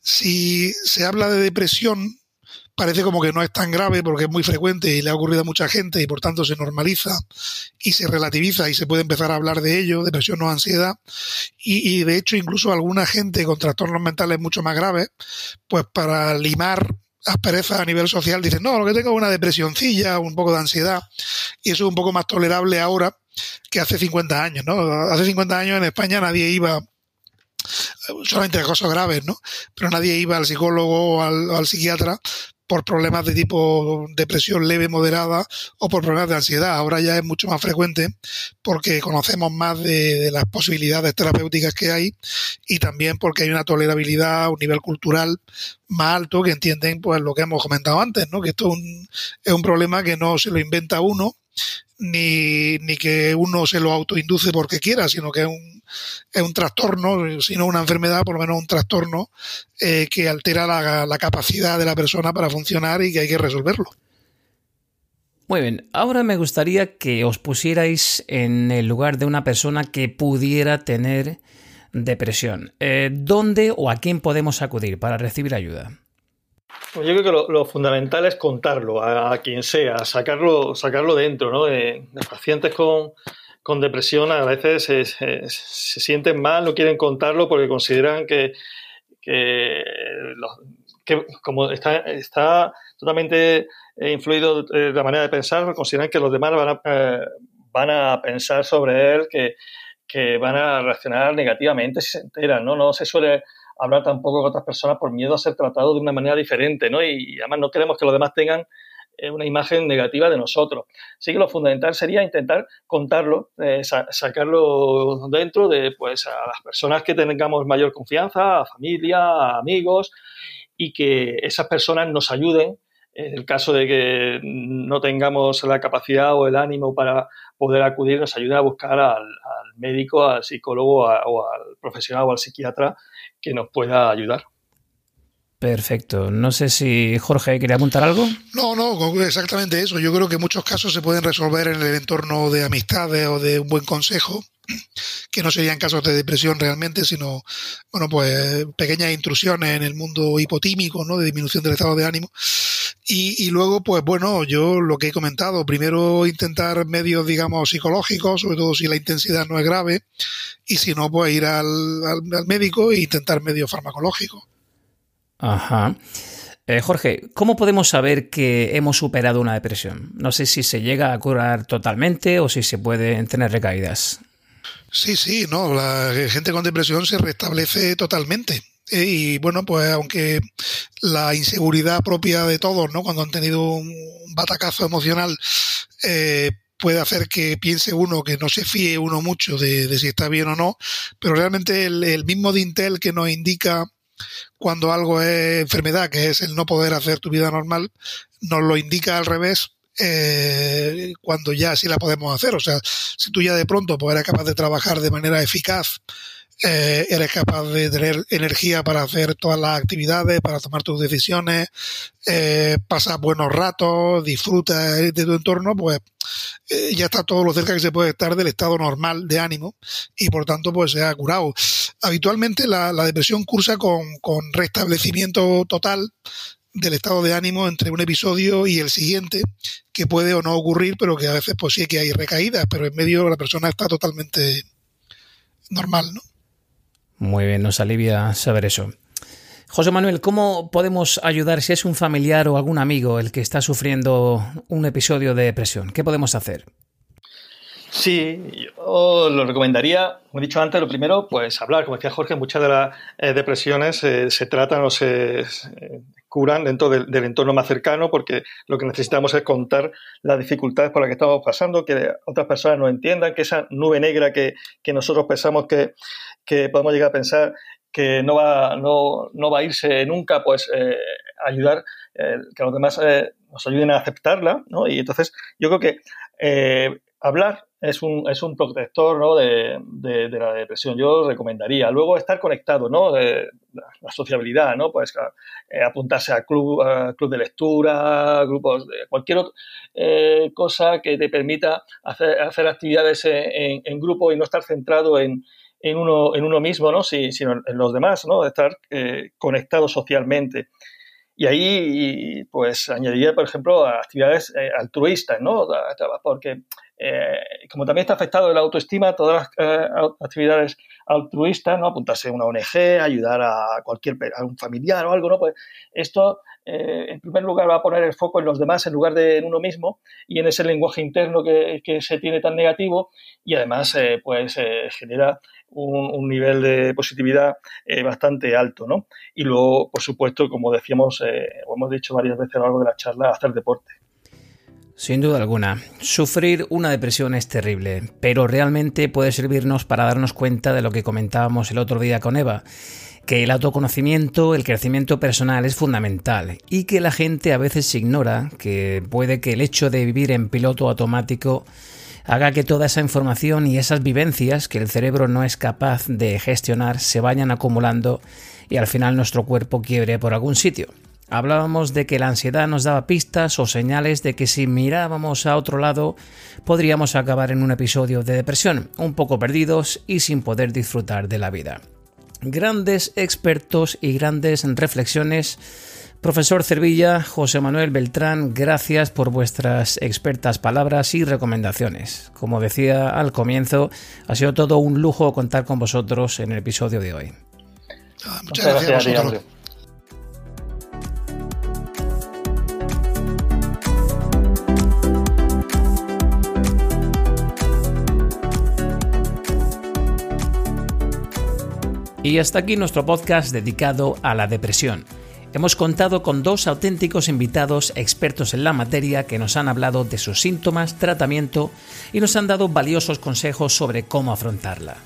si se habla de depresión, parece como que no es tan grave porque es muy frecuente y le ha ocurrido a mucha gente y por tanto se normaliza y se relativiza y se puede empezar a hablar de ello, depresión o ansiedad. Y, y de hecho incluso alguna gente con trastornos mentales mucho más graves, pues para limar aspereza a nivel social, dicen, no, lo que tengo es una depresioncilla, un poco de ansiedad, y eso es un poco más tolerable ahora que hace 50 años, ¿no? Hace 50 años en España nadie iba solamente cosas graves, ¿no? Pero nadie iba al psicólogo o al, psiquiatra por problemas de tipo depresión leve, moderada o por problemas de ansiedad. Ahora ya es mucho más frecuente porque conocemos más de, las posibilidades terapéuticas que hay y también porque hay una tolerabilidad, un nivel cultural más alto que entienden pues lo que hemos comentado antes, ¿no? Que esto es un, es un problema que no se lo inventa uno, ni, ni que uno se lo autoinduce porque quiera, sino que es un, es un trastorno, sino una enfermedad, por lo menos un trastorno eh, que altera la, la capacidad de la persona para funcionar y que hay que resolverlo. Muy bien, ahora me gustaría que os pusierais en el lugar de una persona que pudiera tener depresión. Eh, ¿Dónde o a quién podemos acudir para recibir ayuda? Pues yo creo que lo, fundamental es contarlo a, quien sea, sacarlo, sacarlo dentro, ¿no? De, pacientes con, depresión a veces se, sienten mal, no quieren contarlo porque consideran que, como está, está totalmente influido de la manera de pensar, consideran que los demás van a, eh, van a pensar sobre él, que, que van a reaccionar negativamente si se enteran, ¿no? No se suele hablar tampoco con otras personas por miedo a ser tratado de una manera diferente, ¿no? Y, además no queremos que los demás tengan eh, una imagen negativa de nosotros. Así que lo fundamental sería intentar contarlo, eh, sacarlo dentro de pues a las personas que tengamos mayor confianza, a familia, a amigos, y que esas personas nos ayuden en el caso de que no tengamos la capacidad o el ánimo para poder acudir, nos ayude a buscar al, médico, al psicólogo o al profesional o al psiquiatra que nos pueda ayudar. Perfecto. No sé si Jorge quería apuntar algo. No, no, exactamente eso. Yo creo que muchos casos se pueden resolver en el entorno de amistades o de un buen consejo, que no serían casos de depresión realmente, sino, bueno, pues pequeñas intrusiones en el mundo hipotímico, ¿no? De disminución del estado de ánimo. Y, luego, pues bueno, yo lo que he comentado, primero intentar medios, digamos, psicológicos, sobre todo si la intensidad no es grave, y si no, pues ir al, al, médico e intentar medios farmacológicos. Ajá. Eh, Jorge, ¿cómo podemos saber que hemos superado una depresión? No sé si se llega a curar totalmente o si se pueden tener recaídas. Sí, sí, no, la gente con depresión se restablece totalmente. Eh, y bueno, pues aunque la inseguridad propia de todos, ¿no? Cuando han tenido un batacazo emocional, eh, puede hacer que piense uno que no se fíe uno mucho de, si está bien o no, pero realmente el, el, mismo Dintel que nos indica cuando algo es enfermedad, que es el no poder hacer tu vida normal, nos lo indica al revés eh, cuando ya sí la podemos hacer. O sea, si tú ya de pronto pues, eres capaz de trabajar de manera eficaz eh, eres capaz de tener energía para hacer todas las actividades, para tomar tus decisiones, eh, pasas buenos ratos, disfrutas de tu entorno, pues eh, ya está todo lo cerca que se puede estar del estado normal de ánimo y por tanto pues se ha curado. Habitualmente la, depresión cursa con, con restablecimiento total del estado de ánimo entre un episodio y el siguiente, que puede o no ocurrir, pero que a veces pues sí que hay recaídas, pero en medio la persona está totalmente normal, ¿no? Muy bien, nos alivia saber eso. José Manuel, ¿cómo podemos ayudar si es un familiar o algún amigo el que está sufriendo un episodio de depresión? ¿Qué podemos hacer? Sí, yo lo recomendaría, como he dicho antes, lo primero, pues hablar. Como decía Jorge, muchas de las eh, depresiones eh, se tratan o se dentro del, entorno más cercano porque lo que necesitamos es contar las dificultades por las que estamos pasando, que otras personas nos entiendan, que esa nube negra que, nosotros pensamos que, podemos llegar a pensar que no va, no, no va a irse nunca, pues eh, ayudar, que los demás nos ayuden a aceptarla, ¿no? Y entonces yo creo que hablar es un, es un protector ¿no? de, de, la depresión. Yo recomendaría. Luego estar conectado, ¿no? la, sociabilidad, ¿no? Pues eh, apuntarse a club, club de lectura, grupos de cualquier eh, cosa que te permita hacer, hacer actividades en, grupo y no estar centrado en, en, uno, en uno mismo, ¿no? Sino en los demás, ¿no? Estar eh, conectado socialmente. Y ahí, pues, añadiría, por ejemplo, actividades altruistas, ¿no? Porque eh, como también está afectado la autoestima, todas las eh, actividades altruistas, ¿no? apuntarse a una ONG, ayudar a cualquier a un familiar o algo, ¿no? Pues esto, eh, en primer lugar, va a poner el foco en los demás en lugar de en uno mismo y en ese lenguaje interno que, se tiene tan negativo y además, pues, genera un, nivel de positividad bastante alto, ¿no? Y luego, por supuesto, como decíamos, o hemos dicho varias veces a lo largo de la charla, hacer deporte. Sin duda alguna, sufrir una depresión es terrible, pero realmente puede servirnos para darnos cuenta de lo que comentábamos el otro día con Eva, que el autoconocimiento, el crecimiento personal es fundamental y que la gente a veces ignora que puede que el hecho de vivir en piloto automático haga que toda esa información y esas vivencias que el cerebro no es capaz de gestionar se vayan acumulando y al final nuestro cuerpo quiebre por algún sitio. Hablábamos de que la ansiedad nos daba pistas o señales de que si mirábamos a otro lado podríamos acabar en un episodio de depresión, un poco perdidos y sin poder disfrutar de la vida. Grandes expertos y grandes reflexiones. Profesor Cervilla, José Manuel Beltrán, gracias por vuestras expertas palabras y recomendaciones. Como decía al comienzo, ha sido todo un lujo contar con vosotros en el episodio de hoy. Ah, muchas gracias, Y hasta aquí nuestro podcast dedicado a la depresión. Hemos contado con dos auténticos invitados expertos en la materia que nos han hablado de sus síntomas, tratamiento y nos han dado valiosos consejos sobre cómo afrontarla.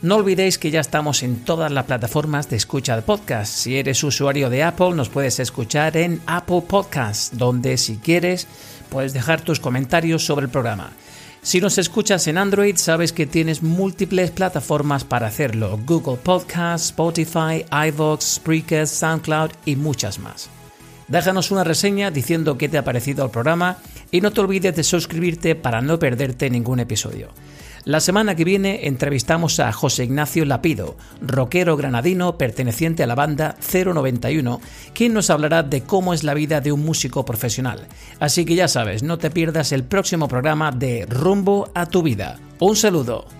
No olvidéis que ya estamos en todas las plataformas de escucha de podcast. Si eres usuario de Apple, nos puedes escuchar en Apple Podcasts, donde si quieres puedes dejar tus comentarios sobre el programa. Si nos escuchas en Android, sabes que tienes múltiples plataformas para hacerlo: Google Podcasts, Spotify, iVoox, Spreaker, SoundCloud y muchas más. Déjanos una reseña diciendo qué te ha parecido el programa y no te olvides de suscribirte para no perderte ningún episodio. La semana que viene entrevistamos a José Ignacio Lapido, rockero granadino perteneciente a la banda 091, quien nos hablará de cómo es la vida de un músico profesional. Así que ya sabes, no te pierdas el próximo programa de Rumbo a tu vida. Un saludo.